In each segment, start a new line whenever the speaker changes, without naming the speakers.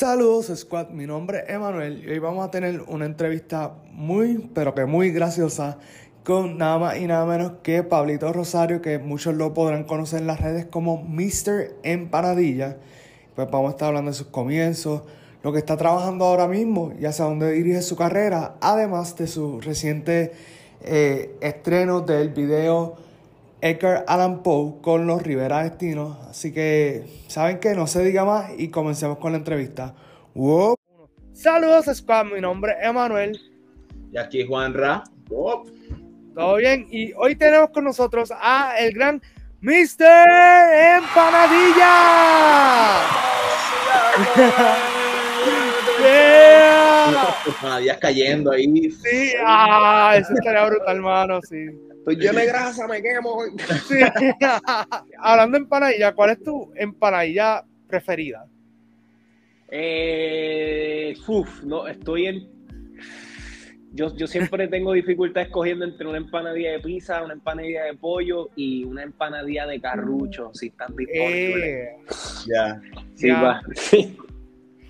Saludos Squad, mi nombre es Emanuel y hoy vamos a tener una entrevista muy, pero que muy graciosa con nada más y nada menos que Pablito Rosario, que muchos lo podrán conocer en las redes como Mr. Empanadilla. Pues vamos a estar hablando de sus comienzos, lo que está trabajando ahora mismo y hacia dónde dirige su carrera, además de su reciente eh, estreno del video Edgar Allan Poe con los Rivera Destinos. Así que, ¿saben qué? No se diga más y comencemos con la entrevista. ¡Wow! Saludos, Squad. Mi nombre es Emanuel.
Y aquí Juan Ra.
¿Todo bien? Y hoy tenemos con nosotros a el gran Mr. Empanadilla.
Empanadillas cayendo ahí.
Sí, ah, eso estaría brutal, hermano, sí.
Estoy lleno de grasa, me quemo.
Sí. Hablando de empanadilla, ¿cuál es tu empanadilla preferida?
Eh, uf, no, estoy en. Yo, yo siempre tengo dificultad escogiendo entre una empanadilla de pizza, una empanadilla de pollo y una empanadilla de carrucho, si están disponibles.
Eh,
Ya.
Sí,
ya.
va. Sí.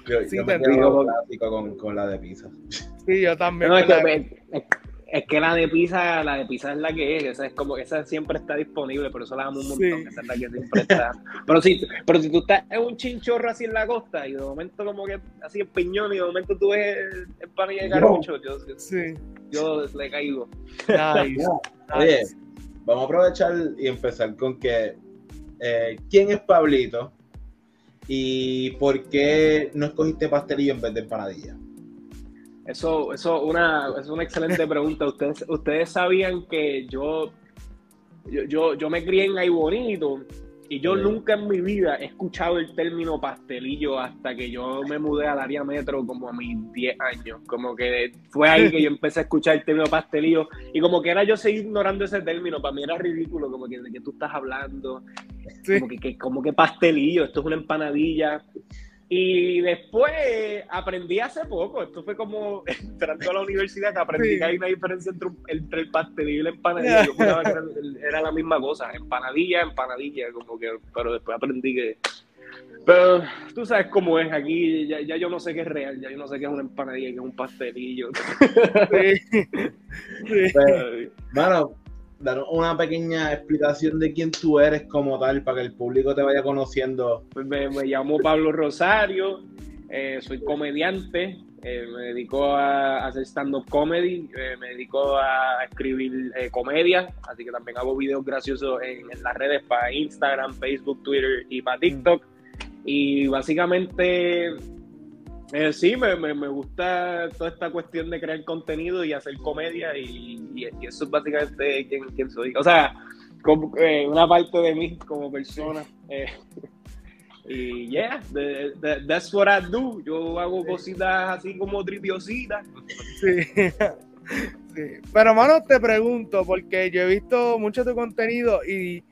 Yo,
Sí,
yo
te
me quedo con, con la de pizza.
sí, yo también.
No, es, que, es, es que la de pizza, la de pizza es la que es, esa es como esa siempre está disponible, por eso la amo un montón,
Sí.
esa es la que siempre está. Pero si, pero si tú estás en un chinchorro así en la costa y de momento como que así en piñón y de momento tú ves empanadilla de
Yo.
carrucho, yo, yo,
Sí.
yo le caigo.
Nice.
Oye, vamos a aprovechar y empezar con que eh, ¿quién es Pablito? ¿Y por qué no escogiste pastelillo en vez de empanadilla?
Eso, eso una, es una excelente pregunta. Ustedes, ustedes sabían que yo, yo, yo, yo me crié en Ay Bonito y yo
Sí.
nunca en mi vida he escuchado el término pastelillo hasta que yo me mudé al área metro como a mis 10 años. Como que fue ahí que yo empecé a escuchar el término pastelillo y como que era yo seguir ignorando ese término. Para mí era ridículo, como que de qué tú estás hablando.
Sí.
Como que, que- como que pastelillo, esto es una empanadilla. Y después aprendí hace poco, esto fue como entrando a la universidad, que aprendí
Sí.
que hay una diferencia entre, un- entre el pastelillo y la empanadilla. Yo juraba que era, era la misma cosa, empanadilla, empanadilla, como que, pero después aprendí que... Pero tú sabes cómo es aquí, ya, ya yo no sé qué es real, ya yo no sé qué es una empanadilla, qué es un pastelillo.
Sí. Sí.
Pues, Mano, danos una pequeña explicación de quién tú eres como tal para que el público te vaya conociendo.
Pues me, llamo Pablo Rosario, eh, soy comediante, eh, me dedico a, hacer stand-up comedy, eh, me dedico a escribir comedia, así que también hago videos graciosos en las redes para Instagram, Facebook, Twitter y para TikTok. Y básicamente, eh, sí, me, me, me gusta toda esta cuestión de crear contenido y hacer comedia y, y- y eso es básicamente quién, quién soy. O sea, como, eh, una parte de mí como persona. eh, y yeah, the- the- that's what I do. Yo hago cositas así como tripiositas.
Sí. Sí. Pero, mano, te pregunto, porque yo he visto mucho tu contenido y,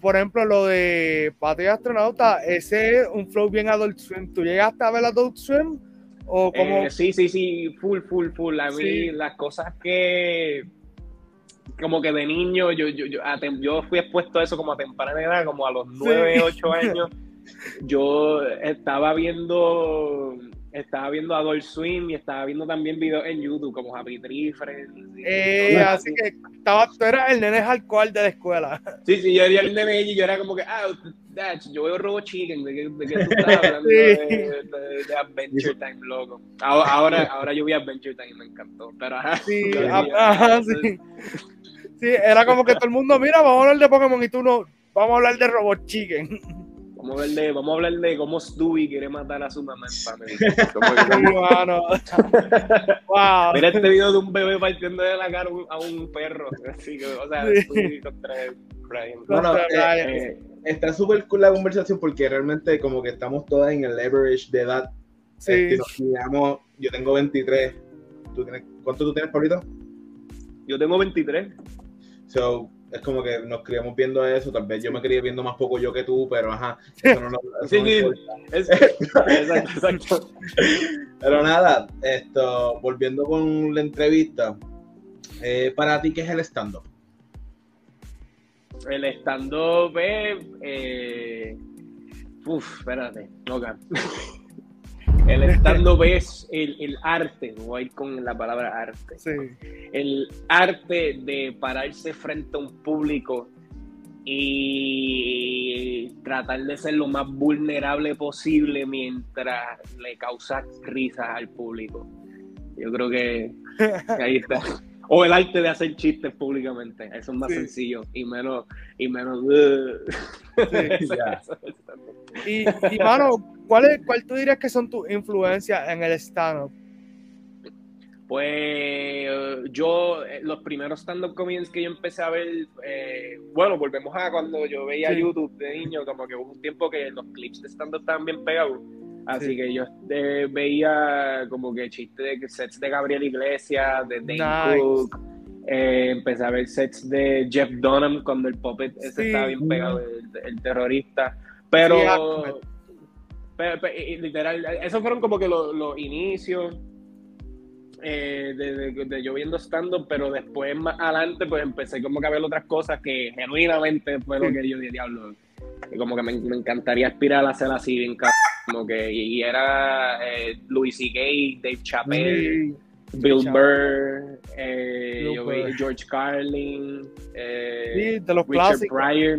por ejemplo, lo de Patria Astronauta, ese es un flow bien Adult Swim. ¿Tú llegaste a ver Adult Swim? ¿O como
Eh, sí, sí, sí, full, full, full. A mí
Sí.
las cosas que como que de niño yo, yo, yo, a tem- yo fui expuesto a eso como a temprana edad, como a los 9, 8 años. Yo estaba viendo estaba viendo Adult Swim y estaba viendo también videos en YouTube como Happy Tree Friends.
Eh, así que estaba, tú eras el nene hardcore de la escuela.
Sí, sí, yo era el nene y yo era como que, ah, yo veo Robo Chicken, ¿de qué, de qué tú estás hablando?
Sí.
de, de- de Adventure Time, loco. Ahora, ahora, ahora yo vi Adventure Time y me encantó, pero ajá.
Sí, ah,
vi-
ajá, sí. Sí, era como que todo el mundo, mira, vamos a hablar de Pokémon y tú no, vamos a hablar de Robot Chicken.
Vamos a hablar de, vamos a hablar de cómo Stewie quiere matar a su mamá en Family.
Wow.
Mira este video de un bebé partiendo de la cara a un- a un perro. Así que, o sea. Stewie contra Brian.
Bueno, eh,
Brian.
Eh,
Está súper cool la conversación porque realmente como que estamos todas en el average de edad.
Sí.
Este, nos miramos, yo tengo 23. ¿Tú tienes, ¿Cuánto tú tienes, Pablito?
yo tengo 23.
So, es como que nos criamos viendo eso. Tal vez yo me crié viendo más poco yo que tú, pero ajá. Eso no, nos- eso
Sí,
no
sí.
importa.
Es- exacto, exacto.
Pero nada, esto, volviendo con la entrevista, eh, para ti, ¿qué es el stand-up?
El stand-up es. Eh... Uf, espérate, loca. El stand-up es el, el, arte, voy a ir con la palabra arte.
Sí.
El arte de pararse frente a un público y tratar de ser lo más vulnerable posible mientras le causas risas al público. Yo creo que ahí está. O el arte de hacer chistes públicamente. Eso es más
Sí.
sencillo y menos. Y, menos
Sí. Y, y mano, ¿cuál, es, ¿cuál tú dirías que son tus influencias en el stand-up?
Pues eh, yo, eh, los primeros stand-up comedians que yo empecé a ver, eh, bueno, volvemos a cuando yo veía
Sí.
YouTube de niño, como que hubo un tiempo que los clips de stand-up estaban bien pegados. Así
Sí.
que yo eh, veía como que chistes de sets de Gabriel Iglesias, de Dane
Nice.
Cook. eh, empecé a ver sets de Jeff Dunham cuando el puppet ese estaba bien pegado, el, el terrorista. Pero,
Sí, Ahmed.
pe- pe- y literal, esos fueron como que los, los inicios eh, de, de- de yo viendo stand-up, pero después más adelante pues empecé como que a ver otras cosas que genuinamente fue lo que yo dije, diablo, y como que me, me encantaría aspirar a hacer así bien cabrón", como que y, y era eh, Louis C.K., Dave Chappelle,
Sí,
Bill
Chappelle.
Burr, eh,
Bill
yo
Burr.
George Carlin, eh,
sí, de los
Richard
clásicos.
Pryor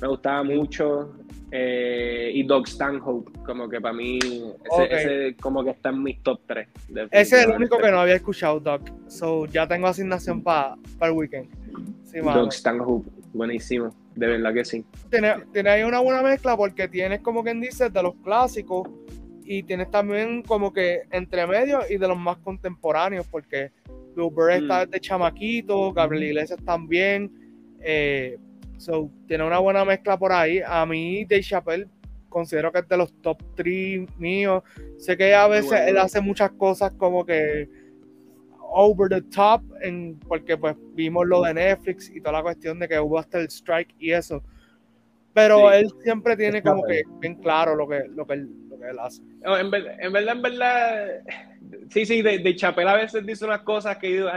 me gustaba mucho eh, y Doug Stanhope como que para mí ese,
Ok.
ese como que está en mis top 3
Ese es el único que no había escuchado, Doc. So, ya tengo asignación para el weekend. Sí.
Doug Stanhope buenísimo de verdad que sí
Tiene, tiene ahí una buena mezcla porque tienes como quien dice de los clásicos y tienes también como que entre medio y de los más contemporáneos porque Bill Burr está
Mm.
desde chamaquito, Gabriel Iglesias también. Eh, so, tiene una buena mezcla por ahí. A mí, Dave Chappelle, considero que es de los top 3 míos. Sé que a veces
Bueno.
él hace muchas cosas como que over the top, en, porque pues vimos lo de Netflix y toda la cuestión de que hubo hasta el strike y eso. Pero
Sí.
él siempre tiene como que
bien.
claro lo que, lo que, él, lo que él hace.
No, en, ver- en verdad en verdad sí sí de, de Chappelle a veces dice unas cosas que yo digo,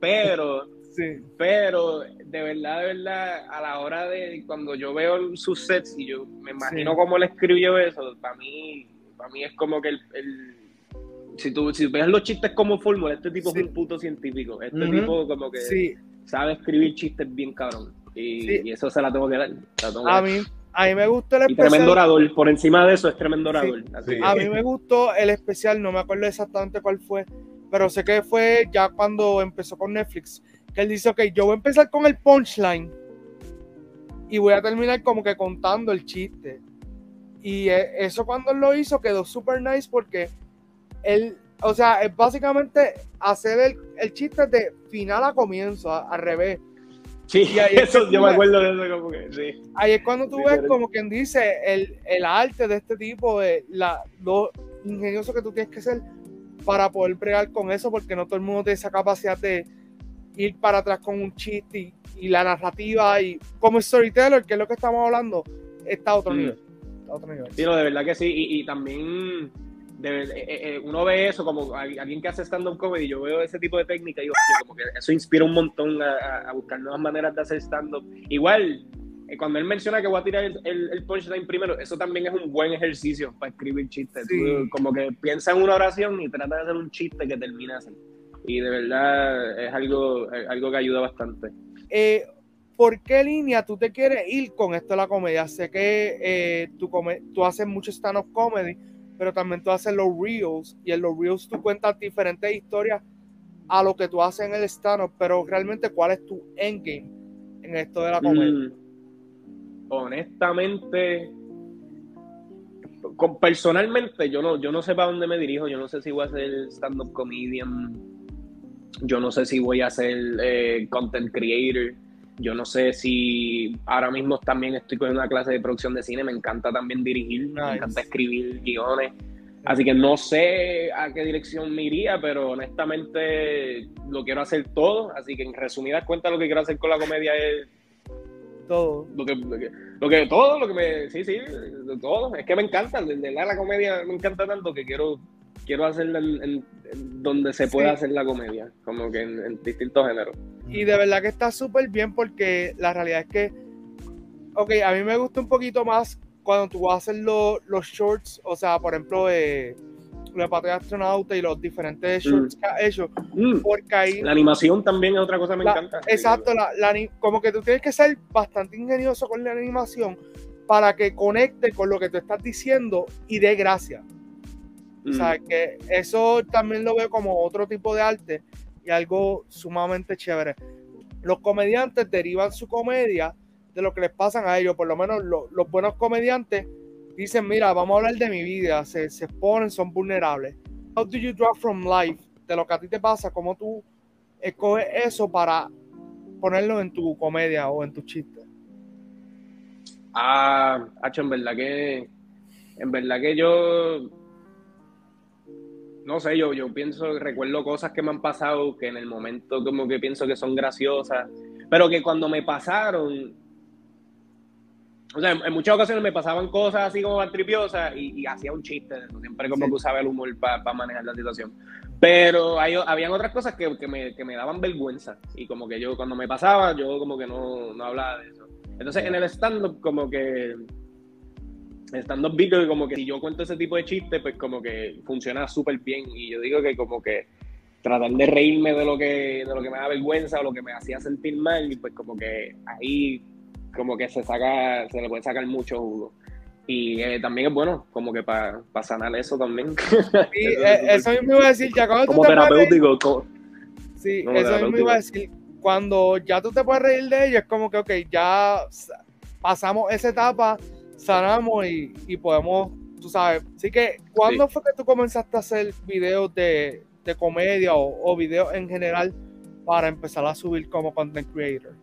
pero
Sí,
pero de verdad, de verdad, a la hora de cuando yo veo sus sets y yo me imagino
Sí.
cómo él escribió eso, para mí, para mí es como que el, el- si tú si ves los chistes como fórmula, este tipo
Sí.
es un puto científico, este
Ujú.
tipo como que
sí.
sabe escribir chistes bien cabrón y,
Sí.
y eso se la tengo que dar. tengo que
A
dar.
mí, a mí me gustó el
y tremendo
especial.
orador, por encima de eso es tremendo orador. así
A mí me gustó el especial, no me acuerdo exactamente cuál fue, pero sé que fue ya cuando empezó con Netflix, que él dice, ok, yo voy a empezar con el punchline y voy a terminar como que contando el chiste. Y eh, eso cuando él lo hizo quedó súper nice porque él, o sea, es básicamente hacer el, el chiste de final a comienzo, a- al revés.
Sí,
Y ahí es
eso,
que
yo me
ves-
acuerdo de eso como que sí.
Ahí es cuando tú
Sí,
ves
pero-
como quien dice el, el arte de este tipo, de la, lo ingenioso que tú tienes que ser para poder bregar con eso, porque no todo el mundo tiene esa capacidad de ir para atrás con un chiste y, y la narrativa y como storyteller, que es lo que estamos hablando, está a otro
Mm.
nivel. Está a otro nivel.
Sí, no, de verdad que sí. Y, y también de ver- eh, eh, uno ve eso como al- alguien que hace stand-up comedy. Yo veo ese tipo de técnica y digo, "Oye, como que eso inspira un montón a, a- a buscar nuevas maneras de hacer stand-up. Igual, eh, cuando él menciona que voy a tirar el, el, el punchline primero, eso también es un buen ejercicio para escribir chistes.
Sí.
Tú, como que piensa en una oración y trata de hacer un chiste que termine así. Y de verdad es algo, es algo que ayuda bastante.
Eh, ¿Por qué línea tú te quieres ir con esto de la comedia? Sé que eh, tú, come- tú haces mucho stand-up comedy, pero también tú haces los reels y en los reels tú cuentas diferentes historias a lo que tú haces en el stand-up, pero realmente cuál es tu endgame en esto de la comedia.
Mm, honestamente, con- personalmente, yo no, yo no sé para dónde me dirijo. Yo no sé si voy a ser stand-up comedian. Yo no sé si voy a ser eh, content creator. Yo no sé si ahora mismo también estoy con una clase de producción de cine. Me encanta también dirigir, me encanta escribir guiones. Así que no sé a qué dirección me iría, pero honestamente lo quiero hacer todo. Así que en resumidas cuentas, lo que quiero hacer con la comedia es
Todo.
lo que, lo que, lo que- todo lo que me sí sí de todo es que me encanta de verdad la comedia me encanta tanto que quiero quiero hacerla en, en- en donde se pueda
Sí.
hacer la comedia como que en, en distintos géneros
Y de verdad que está súper bien porque la realidad es que, ok, a mí me gusta un poquito más cuando tú vas a hacer los shorts, o sea, por ejemplo, eh, la patria astronauta y los diferentes mm. shorts que ha hecho,
mm. porque ahí... La animación también es otra cosa que me encanta.
Exacto, la, como que tú tienes que ser bastante ingenioso con la animación para que conecte con lo que tú estás diciendo y dé gracia. O sea, mm. que eso también lo veo como otro tipo de arte y algo sumamente chévere. Los comediantes derivan su comedia de lo que les pasan a ellos, por lo menos los buenos comediantes dicen, mira, vamos a hablar de mi vida, se, se exponen, son vulnerables. How do you draw from life? De lo que a ti te pasa, cómo tú escoges eso para ponerlo en tu comedia o en tu chiste.
Ah, Hacho, en verdad que, en verdad que yo, no sé, yo, yo pienso, recuerdo cosas que me han pasado que en el momento como que pienso que son graciosas, pero que cuando me pasaron, o sea, en, muchas ocasiones me pasaban cosas así como tripiosas y, hacía un chiste, siempre como que usaba el humor para manejar la situación. Pero hay, habían otras cosas que, que, me, que, me, daban vergüenza y como que yo cuando me pasaba, yo como que no, no hablaba de eso. Entonces en el stand-up como que... Stand-up video como que si yo cuento ese tipo de chiste, pues como que funciona súper bien y yo digo que como que tratar de reírme de lo que de lo que me da vergüenza o lo que me hacía sentir mal y pues como que ahí como que se saca, se le puede sacar mucho jugo. Y eh, también es bueno, como que para sanar eso también.
Sí, eh, eso mismo iba a decir, ya cuando
como terapéutico.
sí, eso mismo iba a decir, cuando ya tú te puedes reír de ello, es como que, ok, ya pasamos esa etapa, sanamos y, y podemos, tú sabes. Así que, ¿cuándo fue que tú comenzaste a hacer videos de, de comedia o, o videos en general para empezar a subir como content creator?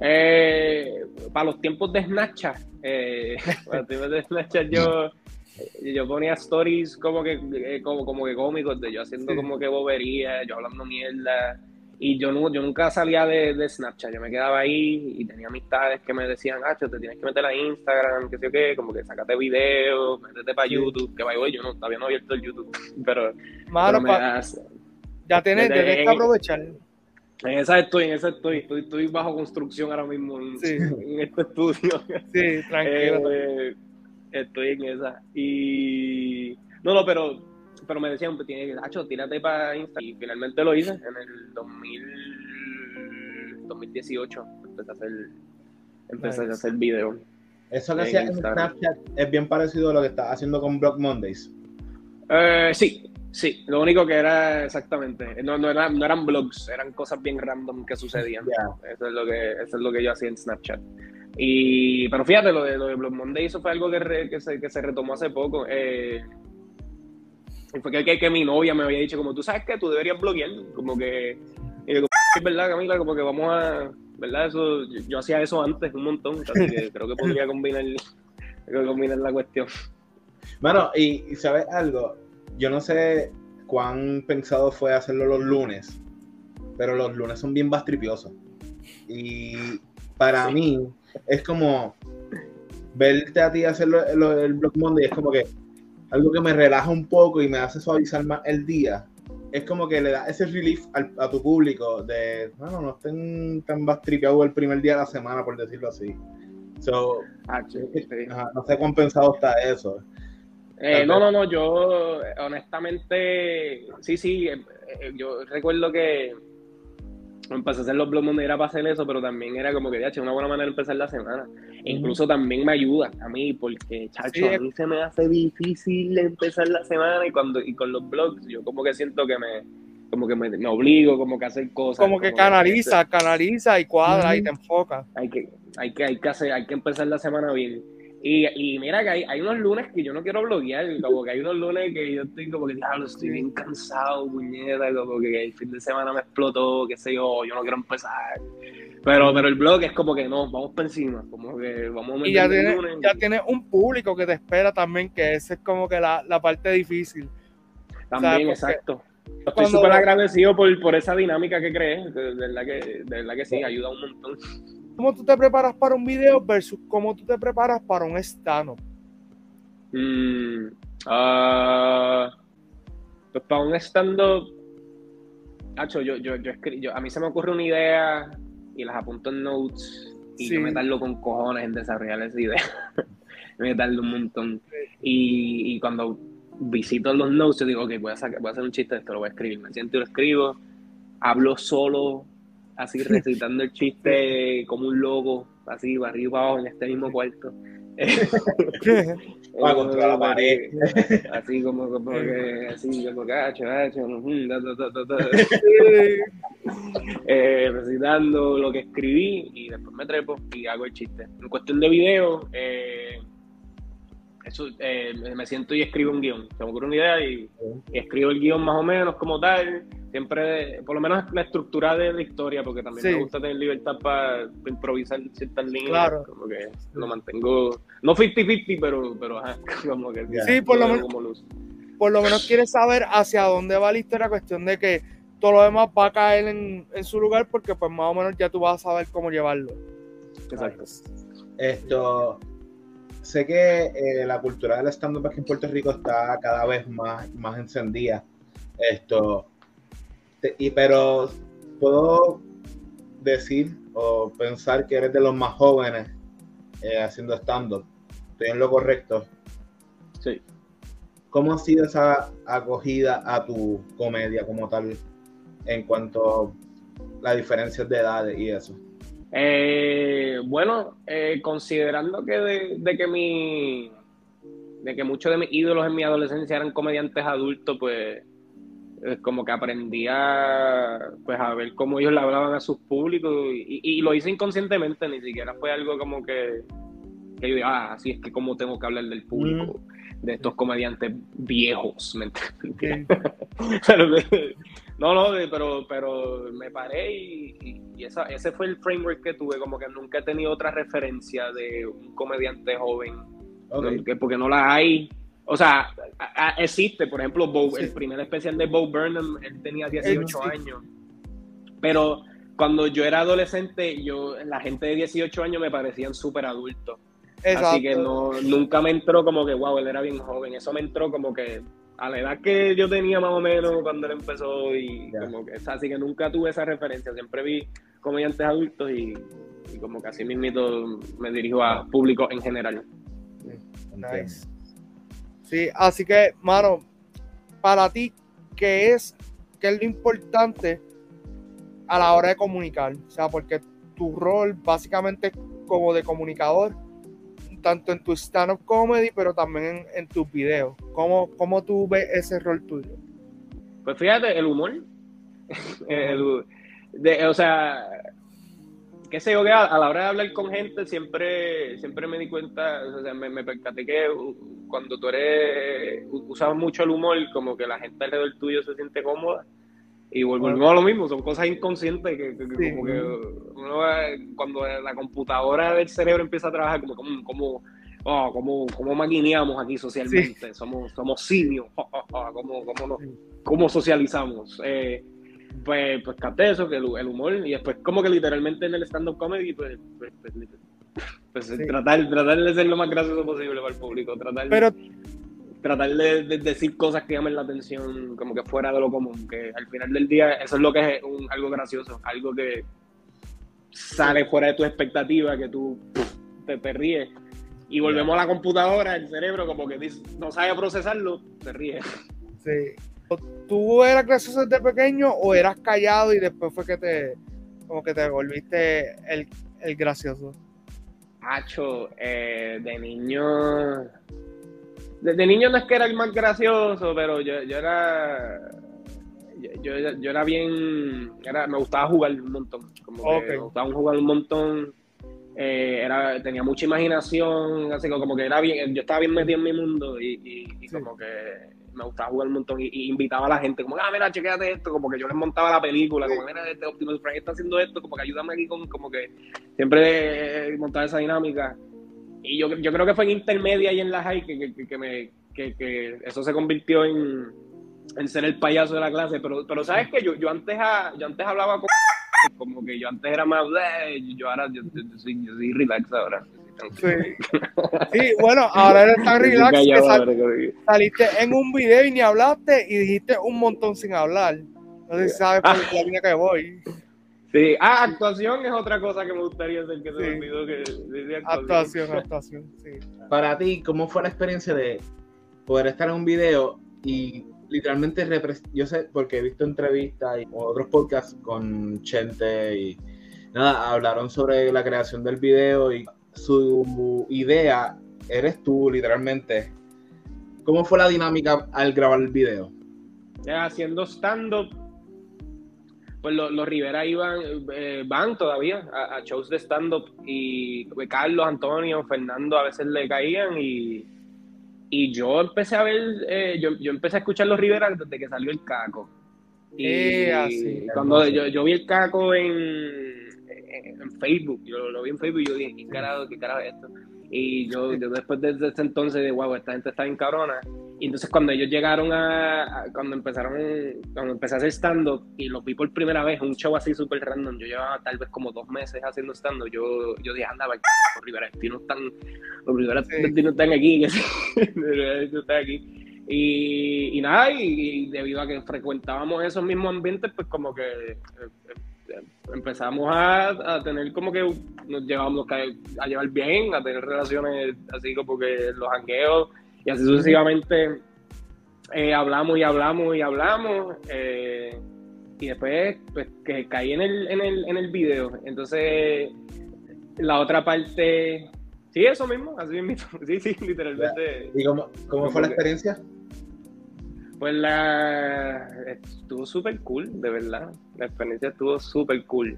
Eh, para los tiempos de Snapchat, eh, para los tiempos de Snapchat yo, yo ponía stories como que, eh, como, como que cómicos, de yo haciendo como que bobería, yo hablando mierda. Y yo, no, yo nunca salía de, de, Snapchat, yo me quedaba ahí y tenía amistades que me decían, ah, te tienes que meter a Instagram, que sé yo qué, como que sacate videos, métete para YouTube, que vaya, yo no, todavía no he abierto el YouTube, pero,
ya tienes, tienes que aprovechar.
En esa estoy, en esa estoy. Estoy, bajo construcción ahora mismo en, este estudio.
Sí, tranquilo.
Eh, estoy en esa. Y. No, no, pero, pero me decían, pues tienes que, Hacho, tírate para Instagram. Y finalmente lo hice en el 2000, 2018. Empecé a hacer, empecé a hacer video.
Eso que hacías en Snapchat es bien parecido a lo que estás haciendo con Block Mondays.
Eh, sí, Sí, lo único que era exactamente, no, no, eran blogs, eran cosas bien random que sucedían. Eso, es lo que, eso es lo que yo hacía en Snapchat. Y, pero fíjate, lo de, lo de Blog Monday, eso fue algo que, que, se, que se retomó hace poco. Eh, fue que, que, mi novia me había dicho, como tú sabes que tú deberías bloguear, como que, y digo, es verdad, Camila, como que vamos a, ¿verdad? Eso, yo, hacía eso antes un montón, así que creo que podría combinar, combinar la cuestión.
Bueno, y, y sabes algo, yo no sé cuán pensado fue hacerlo los lunes, pero los lunes son bien bastripiosos. Y para mí es como verte a ti hacerlo el Block Monday, es como que algo que me relaja un poco y me hace suavizar más el día. Es como que le da ese relief a tu público de, bueno, no estén tan bastripeados el primer día de la semana, por decirlo así. So, ah, no sé cuán pensado está eso.
Eh, no, no, no, yo honestamente, sí, sí, eh, eh, yo recuerdo que empecé a hacer los blogs era para hacer eso, pero también era como que, ya, una buena manera de empezar la semana. E incluso también me ayuda a mí, porque, chacho, a mí se me hace difícil empezar la semana y cuando y con los blogs yo como que siento que me como que me, obligo como que a hacer cosas.
Como que canaliza, canaliza y cuadra y te enfoca.
Hay que, hay que, hay que hacer, hay que empezar la semana bien. Y, y mira que hay, hay, unos lunes que yo no quiero bloguear, como que hay unos lunes que yo estoy como que, diablo, estoy bien cansado, puñeta, como que el fin de semana me explotó, qué sé yo, yo no quiero empezar. Pero, pero el blog es como que no, vamos por encima, como que vamos a
Y ya tienes ya tiene un público que te espera también, que esa es como que la, la parte difícil.
También, exacto. Estoy súper agradecido por, por esa dinámica que crees, de verdad que, de verdad que sí, ayuda un montón
cómo tú te preparas para un video versus cómo tú te preparas para un stand-up.
Mm, ah, pues para un stand-up, yo, yo, yo, a mí se me ocurre una idea y las apunto en notes y yo me tardo con cojones en desarrollar esa idea. me tardo un montón. Y, y cuando visito los notes, yo digo, ok, voy a, sacar, voy a hacer un chiste de esto, lo voy a escribir. Me siento y lo escribo, hablo solo, así recitando el chiste como un loco, así arriba abajo en este mismo cuarto.
Va contra la pared.
Así como, como que, así como cacho, cacho, eh, recitando lo que escribí y después me trepo y hago el chiste. En cuestión de video, eh, eso, eh, me siento y escribo un guion. Se me ocurre una idea y, escribo el guion más o menos como tal. Siempre, por lo menos la estructura de la historia, porque también me gusta tener libertad para improvisar ciertas líneas. Claro. Como que lo mantengo, no 50-50, pero, pero ajá, como que
sí, por lo menos. Por lo menos quieres saber hacia dónde va la historia, cuestión de que todo lo demás va a caer en, en su lugar, porque pues más o menos ya tú vas a saber cómo llevarlo.
Exacto.
Esto, sé que eh, la cultura del stand-up aquí en Puerto Rico está cada vez más, más encendida. Esto, y, pero puedo decir o pensar que eres de los más jóvenes eh, haciendo stand-up. ¿Estoy en lo correcto?
Sí.
¿Cómo ha sido esa acogida a tu comedia como tal en cuanto a la diferencia de edades y eso?
Eh, bueno, eh, considerando que de, que mi de que muchos de mis ídolos en mi adolescencia eran comediantes adultos, pues como que aprendí a, pues, a ver cómo ellos le hablaban a sus públicos y, lo hice inconscientemente, ni siquiera fue algo como que, que yo diga, ah, así es que como tengo que hablar del público, de estos comediantes viejos, ¿me entiendes? no, no, pero, pero me paré y y ese fue el framework que tuve, como que nunca he tenido otra referencia de un comediante joven, porque no la hay. O sea, existe, por ejemplo, el primer especial de Bo Burnham, él tenía 18 años. Pero cuando yo era adolescente, yo la gente de 18 años me parecían súper adultos. Así que no, nunca me entró como que, wow, él era bien joven. Eso me entró como que a la edad que yo tenía más o menos cuando él empezó y como que, así que nunca tuve esa referencia. Siempre vi comediantes adultos y, como que así mismito me dirijo a público en general.
Nice. Sí, así que, mano, para ti, ¿qué es, qué es lo importante a la hora de comunicar? O sea, porque tu rol básicamente como de comunicador, tanto en tu stand-up comedy, pero también en, tus videos. ¿Cómo, ¿Cómo tú ves ese rol tuyo?
Pues fíjate, el humor. el, o sea, qué sé yo, que a, la hora de hablar con gente siempre, siempre me di cuenta, o sea, me, me percaté que cuando tú eres, usabas mucho el humor, como que la gente alrededor tuyo se siente cómoda. Y volvemos a lo mismo, son cosas inconscientes que, como que uno, cuando la computadora del cerebro empieza a trabajar, como, como, como, oh, como, como maquineamos aquí socialmente, somos, somos simios, oh, oh, oh como, como, cómo socializamos. Eh, pues, pues capté eso, que el, humor, y después como que literalmente en el stand-up comedy, pues, pues, pues, pues tratar, tratar de ser lo más gracioso posible para el público, tratar,
Pero,
tratar de, decir cosas que llamen la atención, como que fuera de lo común, que al final del día eso es lo que es un, algo gracioso, algo que sale fuera de tu expectativa, que tú te, te ríes. Y volvemos a la computadora, el cerebro como que no sabe procesarlo, te ríes.
Sí. ¿Tú eras gracioso desde pequeño o eras callado y después fue que te, como que te volviste el, el gracioso?
Hacho, eh, de niño. Desde niño no es que era el más gracioso, pero yo, yo era. Yo, yo, era bien. Era, me gustaba jugar un montón. Como me gustaba jugar un montón. Eh, era, tenía mucha imaginación, así como que era bien. Yo estaba bien metido en mi mundo y, y como que me gustaba jugar un montón y, invitaba a la gente, como, ah, mira, chequéate esto, como que yo les montaba la película, como, mira, este Optimus Prime está haciendo esto, como que ayúdame aquí con, como que siempre montaba esa dinámica. Y yo, yo creo que fue en intermedia y en la high que, que, que me, que, que, eso se convirtió en, en, ser el payaso de la clase, pero, pero sabes que yo, yo, antes, yo antes hablaba con, como que yo antes era más, yo ahora, yo, soy, yo soy relax ahora.
Sí. bueno, ahora eres tan relax que saliste en un video y ni hablaste y dijiste un montón sin hablar. Si sabes por la línea que voy.
Sí. Ah, actuación es otra cosa que me gustaría hacer, que se me
Sí.
olvidó que decía
Actuación, actuación, sí.
Para ti, ¿cómo fue la experiencia de poder estar en un video y literalmente yo sé, porque he visto entrevistas y otros podcasts con Chente y nada, hablaron sobre la creación del video y su idea eres tú, literalmente. ¿Cómo fue la dinámica al grabar el video?
Eh, haciendo stand-up, pues los, los Rivera iban, eh, van todavía a, a shows de stand-up y pues, Carlos, Antonio, Fernando a veces le caían y, y yo empecé a ver, eh, yo, yo empecé a escuchar los Rivera desde que salió el caco. Y
Eh, así,
cuando
hermoso.
yo, yo vi el caco en, en, en Facebook, yo lo vi en Facebook y yo dije, ¿qué carajo, qué carajo es esto? Y yo, yo después de ese entonces de wow, esta gente está bien cabrona. Y entonces cuando ellos llegaron a, a- cuando empezaron, cuando empecé a hacer stand-up y los vi por primera vez, un show así súper random, yo llevaba tal vez como dos meses haciendo stand-up, yo, yo dije, anda, los Rivera Destino están, los Rivera
Sí.
Destino están aquí, están aquí. Y, y nada, y, y debido a que frecuentábamos esos mismos ambientes, pues como que eh, eh, empezamos a, a tener como que nos llevamos a, a llevar bien, a tener relaciones así como que los jangueos y así sucesivamente eh, hablamos y hablamos y hablamos eh, y después pues que caí en el, en el, en el video. Entonces la otra parte, sí, eso mismo, así mismo, sí, sí, literalmente.
¿Y cómo, cómo fue la experiencia?
Pues la estuvo súper cool, de verdad. La experiencia estuvo súper cool.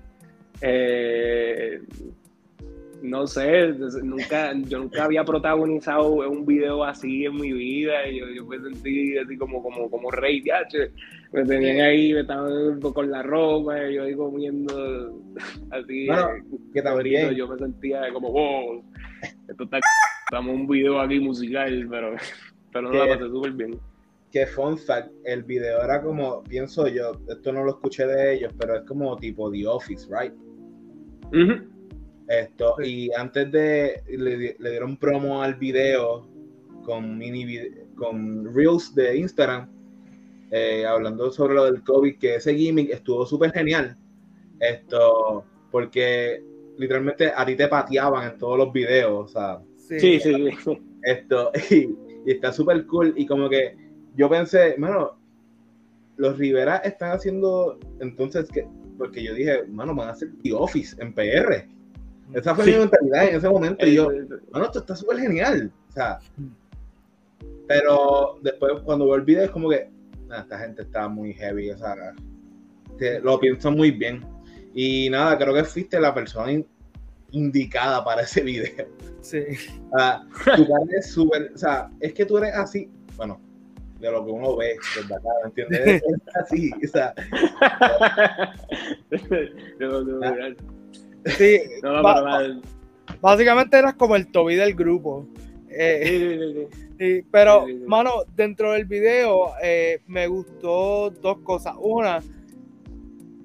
Eh, no sé, nunca, yo nunca había protagonizado un video así en mi vida. Y yo, yo me sentí así como, como, como rey, ya. Me tenían ahí, me estaban con la ropa, y yo ahí comiendo así.
Bueno, que también.
Yo me sentía como, wow, esto está estamos en un video aquí musical, pero, pero no la pasé súper bien.
que fun fact, el video era como, pienso yo, esto no lo escuché de ellos, pero es como tipo The Office, right?
Ujú.
Esto,
Sí.
y antes de, le, di- le dieron promo al video con mini con Reels de Instagram, eh, hablando sobre lo del COVID, que ese gimmick estuvo súper genial. Esto, porque literalmente a ti te pateaban en todos los videos, o sea,
Sí,
Sí, sí, sí.
esto, y, y está súper cool. Y como que yo pensé, mano, los Rivera están haciendo, entonces, que porque yo dije, mano, van a hacer The Office en PR. Esa fue
Sí.
mi mentalidad en ese momento. Y yo, mano, esto está súper genial. O sea, pero después cuando veo el video es como que, "Ah, esta gente está muy heavy, o sea, que lo pienso muy bien. Y nada, creo que fuiste la persona in- indicada para ese video.
sí.
Ah, tu cara es súper, o sea, es que tú eres así, bueno, de lo que uno ve desde acá, ¿me entiendes? Es así, o sea,
no, no,
Ah.
Sí,
no, va-
básicamente eras como el Toby del grupo. Eh,
sí, sí, sí,
pero, mano, dentro del video eh, me gustó dos cosas. Una,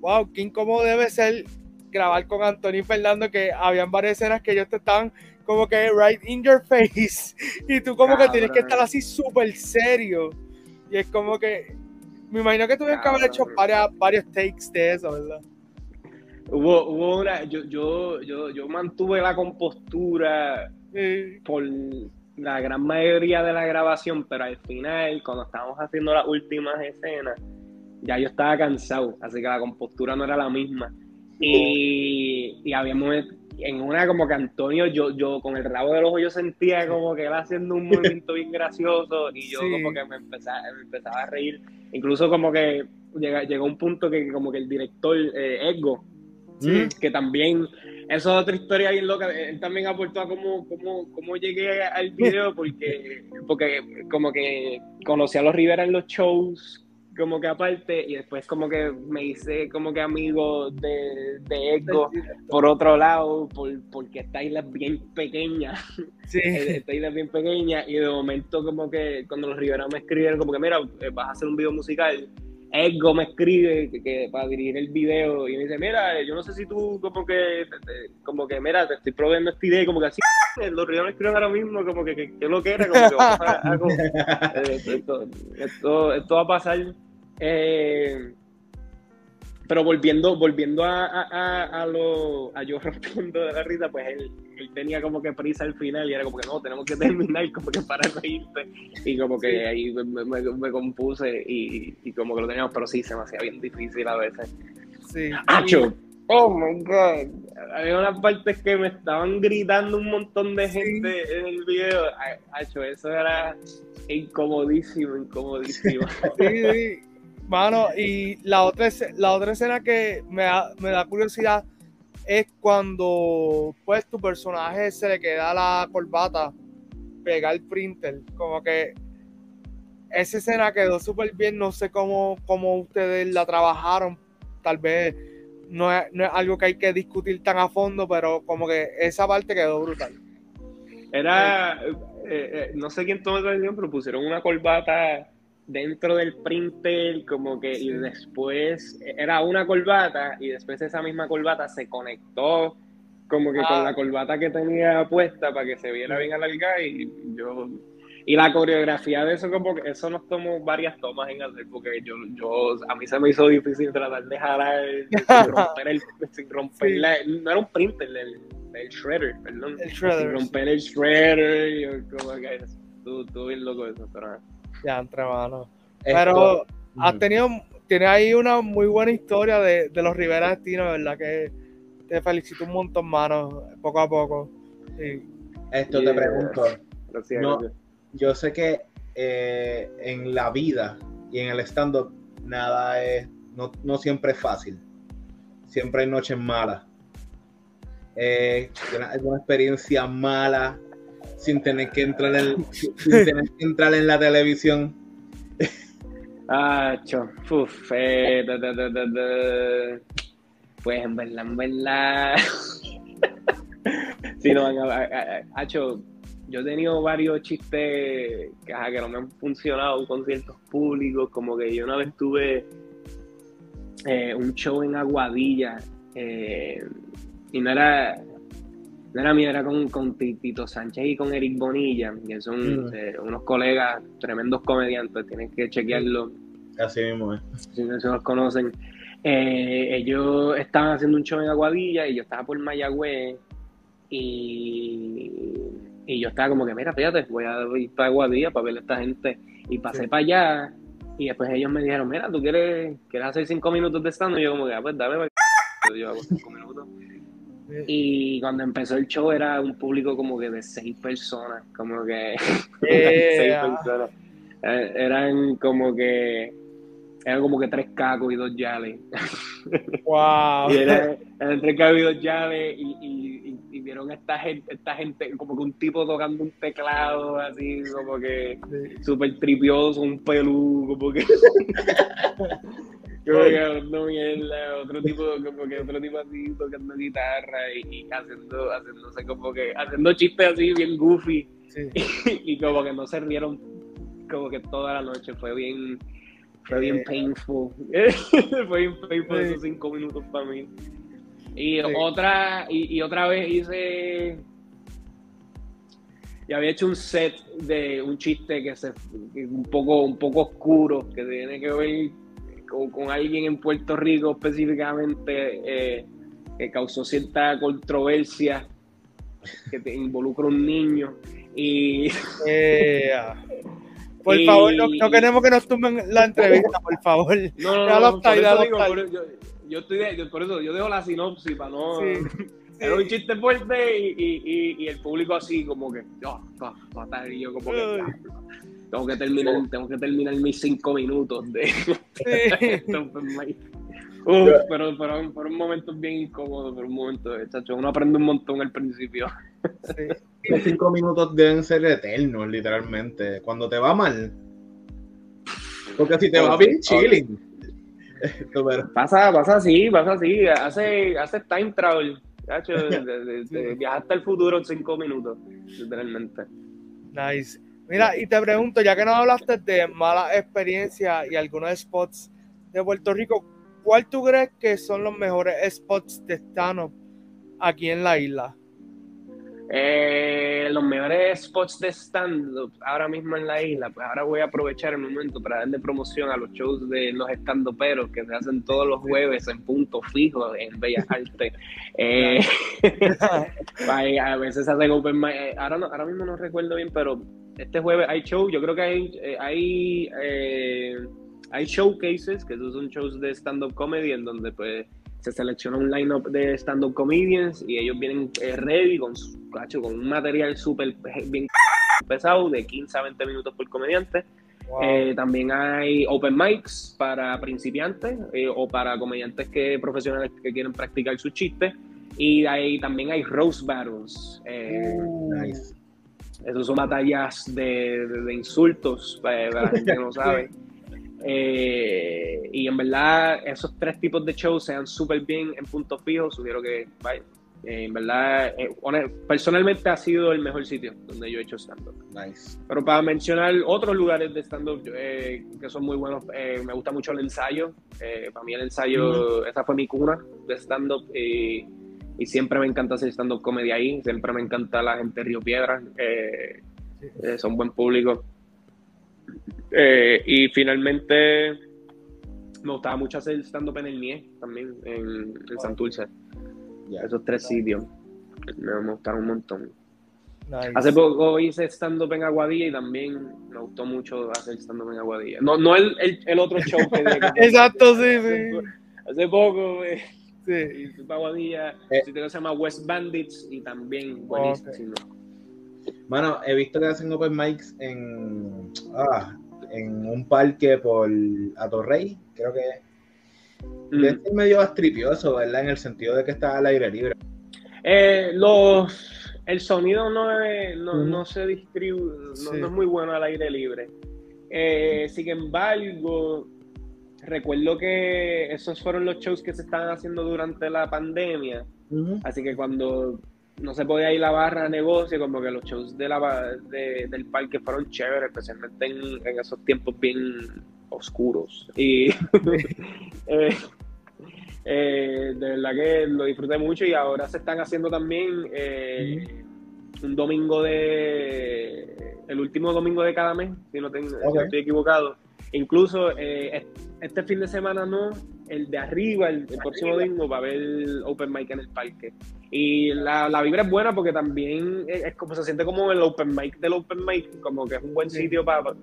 wow, qué incómodo debe ser grabar con Anthony y Fernando, que habían varias escenas que ellos te estaban como que right in your face, y tú como que tienes que estar así súper serio. Y es como que, me imagino que tuvieron que haber hecho varias, varios takes de eso, ¿verdad?
Hubo, hubo una, yo, yo, yo, yo mantuve la compostura
Sí,
por la gran mayoría de la grabación, pero al final, cuando estábamos haciendo las últimas escenas, ya yo estaba cansado, así que la compostura no era la misma. Y, y habíamos, en una como que Antonio, yo, yo con el rabo del ojo yo sentía como que él haciendo un movimiento bien gracioso y yo
Sí.
como que me empezaba, me empezaba a reír. Incluso como que llega, llegó un punto que como que el director, eh,
mm,
que también eso es otra historia bien loca. Él también aportó a cómo, cómo, cómo llegué al video, porque, porque como que conocí a los Rivera en los shows, como que aparte, y después como que me hice como que amigo de, de Edgo por otro lado, por, porque esta isla es bien pequeña,
sí.
esta isla es bien pequeña, y de momento como que cuando los Rivera me escribieron como que mira, eh, vas a hacer un video musical, Edgo me escribe que, que para dirigir el video y me dice, mira, yo no sé si tú como que, como que, mira, te estoy proveyendo esta idea y como que así, los Rivera me escriben ahora mismo, como que, que, que lo que era, como que vamos a hacer algo. Eh, esto, esto, esto va a pasar. Eh, pero volviendo, volviendo a, a, a, lo, a yo rompiendo de la risa, pues él, él, tenía como que prisa al final y era como que no, tenemos que terminar como que para reírte. Y como que ahí me, me, compuse y, y, como que lo teníamos, pero sí, se me hacía bien difícil a veces.
Sí.
¡Acho! Oh my god. Había unas partes que me estaban gritando un montón de gente en el video. Acho, eso era incomodísimo, incomodísimo.
Sí, sí. Mano, y la otra, la otra escena que me da, curiosidad es cuando pues tu personaje se le queda la corbata pega el printer. Como que esa escena quedó súper bien. No sé cómo, cómo ustedes la trabajaron. Tal vez no es, no es, algo que hay que discutir tan a fondo, pero como que esa parte quedó brutal.
Era, eh, eh, no sé quién tomó la decisión, pero pusieron una corbata dentro del printer, como que, y después era una corbata, y después esa misma corbata se conectó como que con ah. la corbata que tenía puesta para que se viera bien alargada, y yo y la coreografía de eso como que eso nos tomó varias tomas en hacer porque yo, yo a mí se me hizo difícil tratar de jalar sin romper el sin romper la, no era un printer el, el shredder perdón.
El shredder
sin romper el shredder y como que estuvo bien loco eso pero
ya, entre manos. Pero has tenido, tiene ahí una muy buena historia de, de los Rivera Destino, ¿verdad? Que te felicito un montón, mano, poco a poco.
Esto te pregunto. Yo sé que eh, en la vida y en el stand-up nada es, no, no, siempre es fácil. Siempre hay noches malas. Eh, una, una experiencia mala sin tener que entrar en, sin tener que entrar en la televisión.
Ah, cho, uf, eh, da, da, da, pues en verdad, en verdad. sí, no, Hacho, yo he tenido varios chistes que, que no me han funcionado con ciertos públicos, como que yo una vez tuve eh, un show en Aguadilla eh, y no era, no era mío, era con, con, Tito Sánchez y con Eric Bonilla, que son mm. eh, unos colegas tremendos comediantes, tienen que chequearlo.
Así mismo es.
Si no se los conocen. Eh, ellos estaban haciendo un show en Aguadilla y yo estaba por Mayagüez y, y yo estaba como que, mira, fíjate, voy a ir para Aguadilla para ver a esta gente. Y pasé para allá y después ellos me dijeron, mira, ¿tú quieres, quieres hacer cinco minutos de stand? Y yo como que, ah, pues dame, yo hago cinco minutos. Y cuando empezó el show era un público como que de seis personas, como que seis personas. Eh, eran como que eran como que tres cacos y dos yales.
Wow.
y eran, tres cacos y dos yales y, y, y, vieron esta gente, esta gente, como que un tipo tocando un teclado así, como que súper tripioso, un pelú, como que como que hablando mierda, otro tipo, como que otro tipo así tocando guitarra y, haciendo, haciéndose como que, haciendo chistes así bien goofy. Y, como que no se rieron como que toda la noche, fue bien, fue bien painful. fue bien painful esos cinco minutos para mí. Y otra, y, otra vez hice y había hecho un set de un chiste que se un poco un poco oscuro que tiene que ver con, alguien en Puerto Rico específicamente eh, que causó cierta controversia, que te involucra un niño. Y.
Eh, por favor, no, queremos que nos tumben la entrevista, por favor.
No, no, no, por eso digo, por, yo, yo, estoy por eso yo dejo la sinopsis para no. Sí, Era un chiste fuerte y, y, y, el público así como que, oh, fatal, y yo como que, tengo que terminar, tengo que terminar mis cinco minutos de, Uf, pero fueron momentos bien incómodos, pero un momento, chacho, uno aprende un montón al principio.
Los cinco minutos deben ser eternos, literalmente. Cuando te va mal. Porque si te va bien, chilling.
Pasa, pasa así, pasa así. Hace, hace time travel. Chacho, viajaste al futuro en cinco minutos, literalmente.
Nice. Mira, y te pregunto, ya que nos hablaste de malas experiencias y algunos spots de Puerto Rico, ¿cuál tú crees que son los mejores spots de stand aquí en la isla?
Eh, los mejores spots de stand-up ahora mismo en la isla, pues ahora voy a aprovechar el momento para darle promoción a los shows de los stand-uperos que se hacen todos los jueves en punto fijo en Bellas Artes. Eh, a veces hacen open. Eh, ahora, ahora mismo no recuerdo bien, pero este jueves hay show. Yo creo que hay, hay, hay showcases, que esos son shows de stand-up comedy en donde pues se selecciona un lineup de stand-up comedians y ellos vienen eh, ready con, con un material súper bien pesado de 15 a 20 minutos por comediante. Eh, también hay open mics para principiantes eh, o para comediantes que profesionales que quieren practicar sus chistes. Y ahí también hay roast battles. Uh. nice. Esos son batallas de, de, insultos para, la gente que no sabe. Eh, y en verdad, esos tres tipos de shows sean súper bien en puntos fijos. Sugiero que vaya. Eh, en verdad, eh, personalmente ha sido el mejor sitio donde yo he hecho stand-up.
Nice.
Pero para mencionar otros lugares de stand-up que son muy buenos, me gusta mucho el ensayo. para mí, el ensayo, esa fue mi cuna de stand-up. y siempre me encanta hacer stand-up comedy ahí. Siempre me encanta la gente de Río Piedra. son buen público. Eh, y finalmente me gustaba mucho hacer stand-up en el NIE también, en, en Santurce. Esos tres sitios me, gustaron un montón. Hace poco hice stand-up en Aguadilla y también me gustó mucho hacer stand-up en Aguadilla. No, no el, el, otro show que...
Exacto, sí, sí.
Hace poco... Eh, sí. Aguadilla, eh. se llama West Bandits y también buenísimo.
Bueno, he visto que hacen open mics en, ah, en un parque por Atorrey, creo que mm. es medio astripioso, ¿verdad? En el sentido de que está al aire libre.
Eh, los, el sonido no, no, se distribuye, no, es muy bueno al aire libre. Eh, sin embargo, recuerdo que esos fueron los shows que se estaban haciendo durante la pandemia. Así que cuando no se podía ir la barra de negocio, como que los shows de la, del parque fueron chéveres, especialmente en, esos tiempos bien oscuros. Y eh, eh, de verdad que lo disfruté mucho y ahora se están haciendo también eh, un domingo de... el último domingo de cada mes, si no, tengo, si no estoy equivocado. Incluso este fin de semana no, el de arriba, el, próximo domingo, va a haber open mic en el parque. Y la, la vibra es buena porque también es, como se siente como el open mic del open mic, como que es un buen sitio para,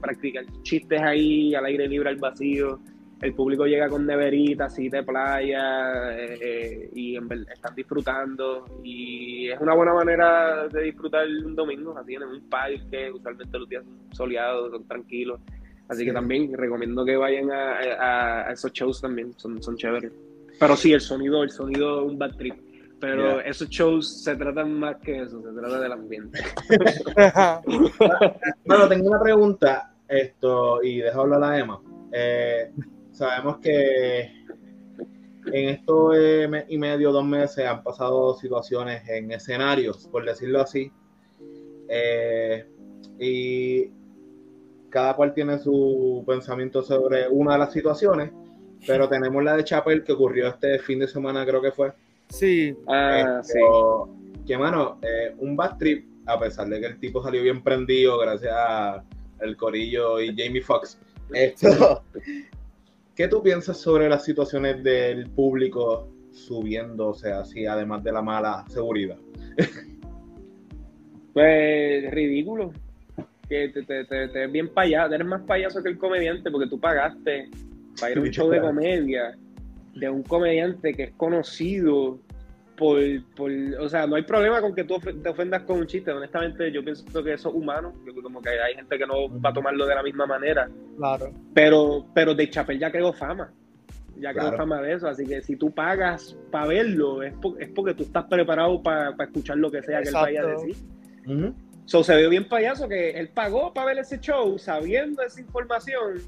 practicar chistes ahí al aire libre, al vacío. El público llega con neveritas, así de playa eh, eh, y están disfrutando. Y es una buena manera de disfrutar un domingo, así en un parque, usualmente los días son soleados, son tranquilos. Así que también recomiendo que vayan a, esos shows también, son, son chéveres. Pero sí, el sonido, el sonido es un bad trip. Pero esos shows se tratan más que eso, se trata del ambiente.
bueno, tengo una pregunta, esto, y dejo hablar a Emma. Eh, sabemos que en estos mes y medio, dos meses, han pasado situaciones en escenarios, por decirlo así. Eh, y cada cual tiene su pensamiento sobre una de las situaciones, pero tenemos la de Chapel que ocurrió este fin de semana, creo que fue.
Sí.
Ah, sí.
Que, mano, eh, un bad trip, a pesar de que el tipo salió bien prendido gracias al Corillo y Jamie Foxx. Esto, ¿Qué tú piensas sobre las situaciones del público subiéndose así, además de la mala seguridad?
Pues ridículo que te, te, te, ves bien payaso, eres más payaso que el comediante porque tú pagaste para ir a un show de comedia de un comediante que es conocido por, por, o sea, no hay problema con que tú te ofendas con un chiste, honestamente yo pienso que eso es humano, como que hay gente que no va a tomarlo de la misma manera.
Claro.
Pero, pero de Chapel ya quedó fama, ya quedó fama de eso, así que si tú pagas para verlo, es, es porque tú estás preparado para escuchar lo que sea que él vaya a decir. So, se vio bien payaso que él pagó para ver ese show sabiendo esa información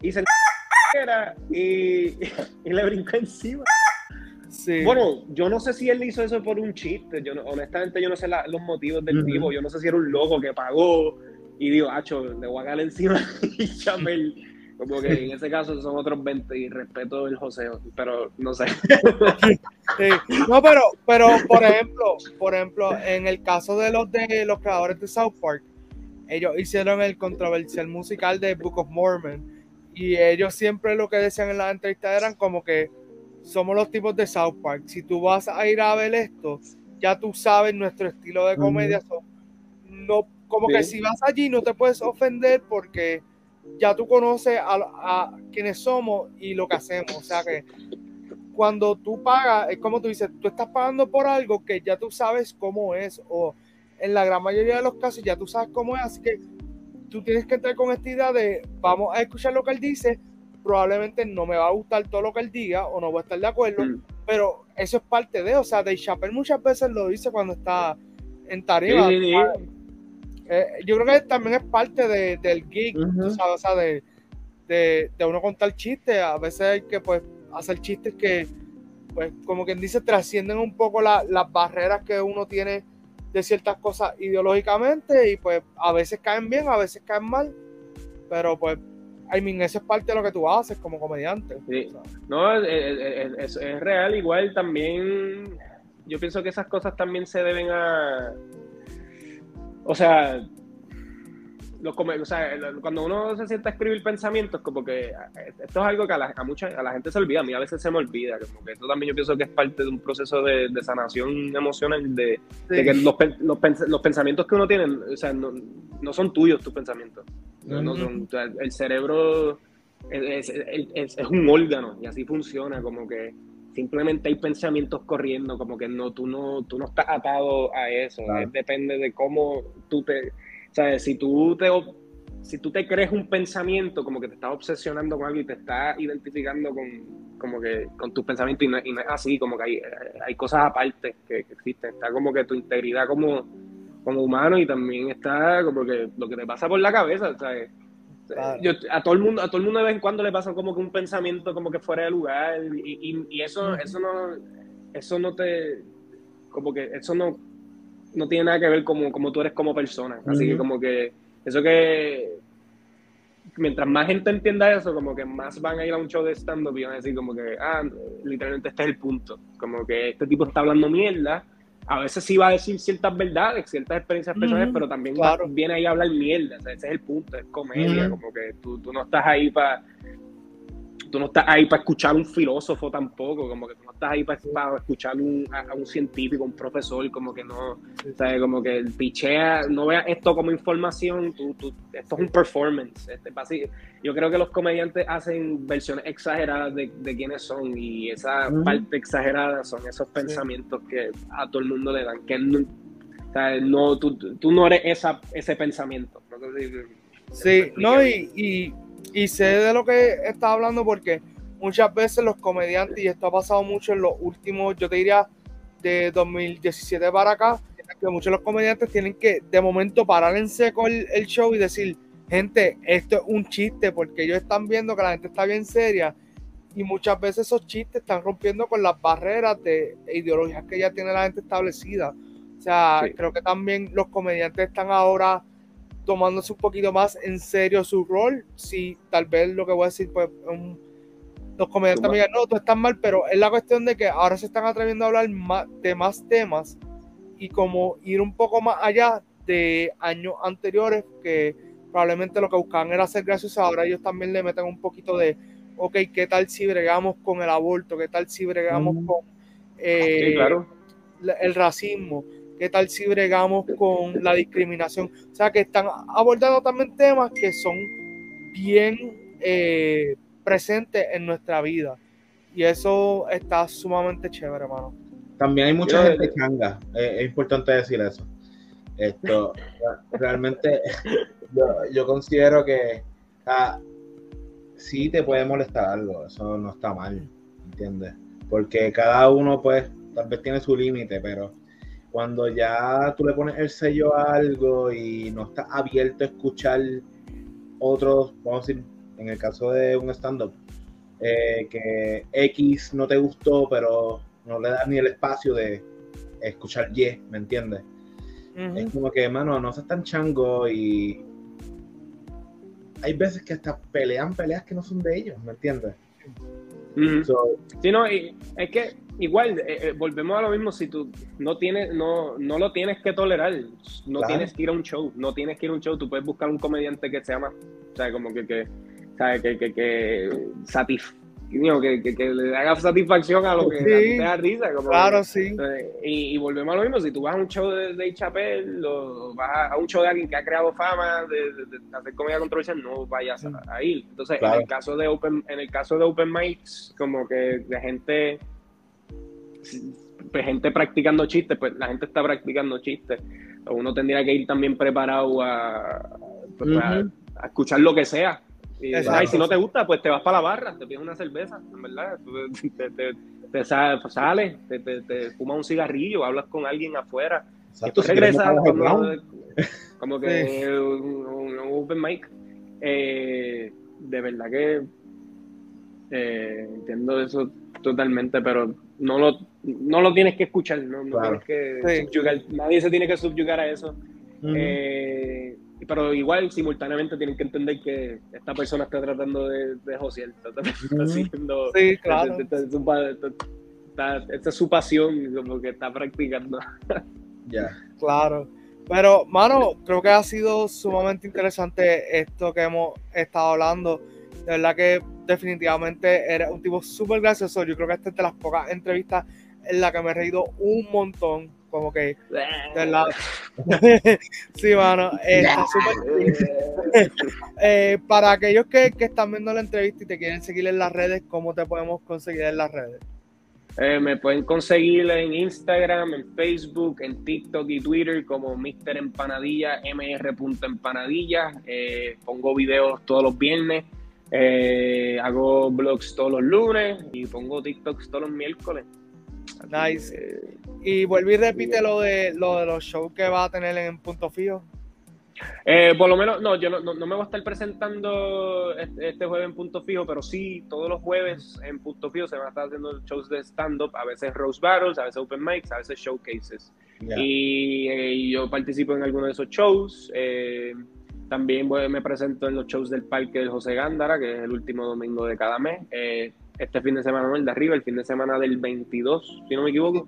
y se y, y le brincó encima. Sí. Bueno, yo no sé si él hizo eso por un chiste. Yo honestamente, yo no sé los motivos del tipo. Yo no sé si era un loco que pagó y dijo, Acho, le voy a caer encima y Chamel. Como que en ese caso son otros 20 y respeto el joseo, pero no sé.
Sí. No, pero, pero por ejemplo, por ejemplo, en el caso de los de los creadores de South Park, ellos hicieron el controversial musical de Book of Mormon y ellos siempre lo que decían en las entrevistas eran como que somos los tipos de South Park. Si tú vas a ir a ver esto, ya tú sabes nuestro estilo de comedia. so, no, como que si vas allí no te puedes ofender porque ya tú conoces a, a quienes somos y lo que hacemos. O sea que cuando tú pagas, es como tú dices, tú estás pagando por algo que ya tú sabes cómo es, o en la gran mayoría de los casos ya tú sabes cómo es, así que tú tienes que entrar con esta idea de vamos a escuchar lo que él dice, probablemente no me va a gustar todo lo que él diga o no voy a estar de acuerdo,
Mm.
pero eso es parte de, o sea, Dave Chappelle muchas veces lo dice cuando está en tarima.
Sí, sí, sí.
Eh, yo creo que también es parte de- del gig, tú
Ujú.
sabes, o sea, de, de, de uno contar chistes, a veces hay que pues hacer chistes que, pues como quien dice, trascienden un poco la- las barreras que uno tiene de ciertas cosas ideológicamente y pues a veces caen bien, a veces caen mal, pero pues, I mean, eso es parte de lo que tú haces como comediante.
Sí. No, es, es- es- es real, igual también yo pienso que esas cosas también se deben a... O sea, los o sea, cuando uno se sienta a escribir pensamientos, como que eh, esto es algo que a la, a mucha, a la gente se olvida, a mí a veces se me olvida, como que esto también yo pienso que es parte de un proceso de, de sanación emocional, de, de que los, los, pens- los pensamientos que uno tiene, o sea, no, no son tuyos tus pensamientos, no son, el cerebro es, es- es- es un órgano y así funciona, como que simplemente hay pensamientos corriendo, como que no, tú no, tú no estás atado a eso,
Claro.
es- depende de cómo tú te, sabes, si tú te, si tú te crees un pensamiento, como que te estás obsesionando con algo y te estás identificando con, como que, con tus pensamientos y no, y no es así, como que hay, hay cosas aparte que, que existen, está como que tu integridad como, como humano y también está como que lo que te pasa por la cabeza, ¿sabes?
Claro.
Yo, a todo el mundo a todo el mundo de vez en cuando le pasa como que un pensamiento como que fuera de lugar y, y- y eso eso no eso no te como que eso no no tiene nada que ver como, como tú eres como persona. Así que como que eso que mientras más gente entienda eso como que más van a ir a un show de stand up y van a decir como que ah literalmente este es el punto. Como que este tipo está hablando mierda a veces sí va a decir ciertas verdades, ciertas experiencias personales, pero también va- viene ahí a hablar mierda. O sea, ese es el punto, es comedia. Como que tú, tú no estás ahí para. Tú no estás ahí para escuchar a un filósofo tampoco, como que estás ahí para, para escuchar un- a, a un científico, un profesor, como que no, sea, como que el pichea, no veas esto como información, tú, tú- esto es un performance. Este, basi- yo creo que los comediantes hacen versiones exageradas de, de quiénes son y esa
Ujú.
parte exagerada son esos pensamientos que a todo el mundo le dan, que no, sea, no, tú, tú no eres esa, ese pensamiento. No
Sí, no, y, y, y sé de lo que estás hablando porque muchas veces los comediantes, y esto ha pasado mucho en los últimos, yo te diría, de 2017 para acá, que muchos de los comediantes tienen que de momento parar en seco el, el show y decir, gente, esto es un chiste, porque ellos están viendo que la gente está bien seria y muchas veces esos chistes están rompiendo con las barreras de ideologías que ya tiene la gente establecida. O sea,
Sí.
creo que también los comediantes están ahora tomándose un poquito más en serio su rol. Si tal vez lo que voy a decir, pues, un- los comediantes me digan, no, tú estás mal, pero es la cuestión de que ahora se están atreviendo a hablar más, de más temas y como ir un poco más allá de años anteriores que probablemente lo que buscaban era ser graciosos, ahora ellos también le meten un poquito de, ok, ¿qué tal si bregamos con el aborto? ¿Qué tal si bregamos
Mm.
con eh,
Sí, claro.
la- el racismo? ¿Qué tal si bregamos con la discriminación? O sea, que están abordando también temas que son bien eh, presentes en nuestra vida. Y eso está sumamente chévere, hermano.
También hay mucha
Yo-
gente changa, eh, es importante decir eso. Esto, realmente, yo, yo considero que ah, sí te puede molestar algo, eso no está mal, ¿entiendes? Porque cada uno, pues, tal vez tiene su límite, pero cuando ya tú le pones el sello a algo y no estás abierto a escuchar otros, vamos a decir, en el caso de un stand-up, eh, que X no te gustó, pero no le das ni el espacio de escuchar Y, ¿me entiendes? Es como que, mano, no seas tan chango y hay veces que hasta pelean peleas que no son de ellos, ¿me entiendes?
Ujú. Sí, no, y es que igual, eh, eh, volvemos a lo mismo, si tú no tienes, no, no lo tienes que tolerar, no
Claro.
tienes que ir a un show, no tienes que ir a un show, tú puedes buscar un comediante que sea más, o sea, como que, que, ¿sabes? que, que, que, satisf- digo, que, que, que le haga satisfacción a lo que
Sí.
te da risa. Como
Claro,
que-
sí.
eh, y, y volvemos a lo mismo, si tú vas a un show de Dave Chappelle o vas a un show de alguien que ha creado fama de, de- de hacer comedia controversial, no vayas a, a ir. Entonces,
Claro.
en el caso de Open, en el caso de Open Mics, como que de gente pues, gente practicando chistes, pues la gente está practicando chistes. Uno tendría que ir también preparado a, pues, a-
Ujú.
a escuchar lo que sea. Y, si no te gusta, pues te vas para la barra, te pides una cerveza, en verdad. Tú Te, te, te sa- sales, te, te, te fumas un cigarrillo, hablas con alguien afuera.
Exacto,
Después
si quieres
regresa
montar
como, como que un, un open mic. Eh, de verdad que eh, entiendo eso totalmente, pero no lo, no lo tienes que escuchar, no, no
Claro.
tienes que
Sí.
subyugar. Nadie se tiene que subyugar a eso. Eh, pero igual, simultáneamente, tienen que entender que esta persona está tratando de, de josear, está, está haciendo.
Sí, claro.
Esta, es su pasión, como que está practicando.
Ya.
Claro. Pero, mano, creo que ha sido sumamente interesante esto que hemos estado hablando. De verdad que definitivamente eres un tipo súper gracioso. Yo creo que esta es de las pocas entrevistas en la que me he reído un montón. Como que, de verdad. sí, mano, está súper. Eh, para aquellos que, que están viendo la entrevista y te quieren seguir en las redes, ¿cómo te podemos conseguir en las redes?
Eh, me pueden conseguir en Instagram, en Facebook, en TikTok y Twitter como Mr. Empanadilla, mr.empanadilla. Eh, pongo videos todos los viernes, eh, hago blogs todos los lunes y pongo TikToks todos los miércoles. Así
Nice.
que,
Y vuelve y repite lo de, lo de los shows que va a tener en Punto Fijo.
Eh, por lo menos, no, yo no, no, no me voy a estar presentando este, este jueves en punto fijo, pero sí, todos los jueves en punto fijo se van a estar haciendo shows de stand-up, a veces Rose Battles, a veces Open Mics, a veces Showcases. Y, eh, y yo participo en alguno de esos shows. eh, también voy- me presento en los shows del Parque del José Gándara, que es el último domingo de cada mes. Eh, este fin de semana no el de arriba, el fin de semana del 22, si no me equivoco.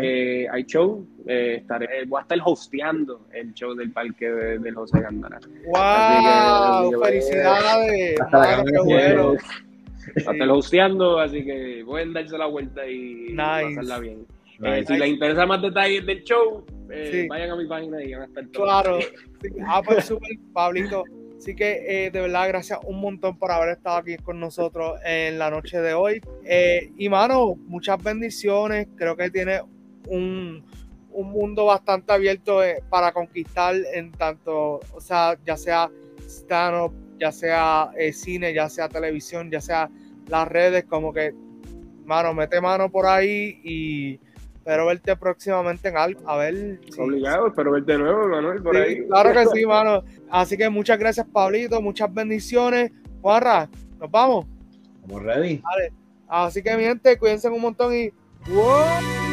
Eh, hay show, eh, estaré, voy a estar hosteando el show del parque de- del José Gándara.
¡Wow!
Así que-
¡Felicidades!
Hasta
qué bueno.
Voy a estar hosteando, así que pueden darse la vuelta y
Nice.
pasarla bien. Eh, si les interesa más detalles del show, eh,
Sí.
vayan a mi página y van a estar todos.
Claro. Sí. Ah, pues súper, Pablito. Así que eh, de verdad, gracias un montón por haber estado aquí con nosotros en la noche de hoy. Eh, y mano, muchas bendiciones. Creo que tiene un, un mundo bastante abierto eh, para conquistar en tanto, o sea, ya sea stand-up, ya sea eh, cine, ya sea televisión, ya sea las redes, como que, mano, mete mano por ahí y espero verte próximamente en algo. A ver si,
Obligado, espero verte de nuevo, Manuel, por
Sí,
ahí.
claro que sí, mano. Así que muchas gracias, Pablito. Muchas bendiciones. Juanra, nos vamos.
¿Estamos ready?
Así que, mi gente, cuídense un montón y. ¡Wow!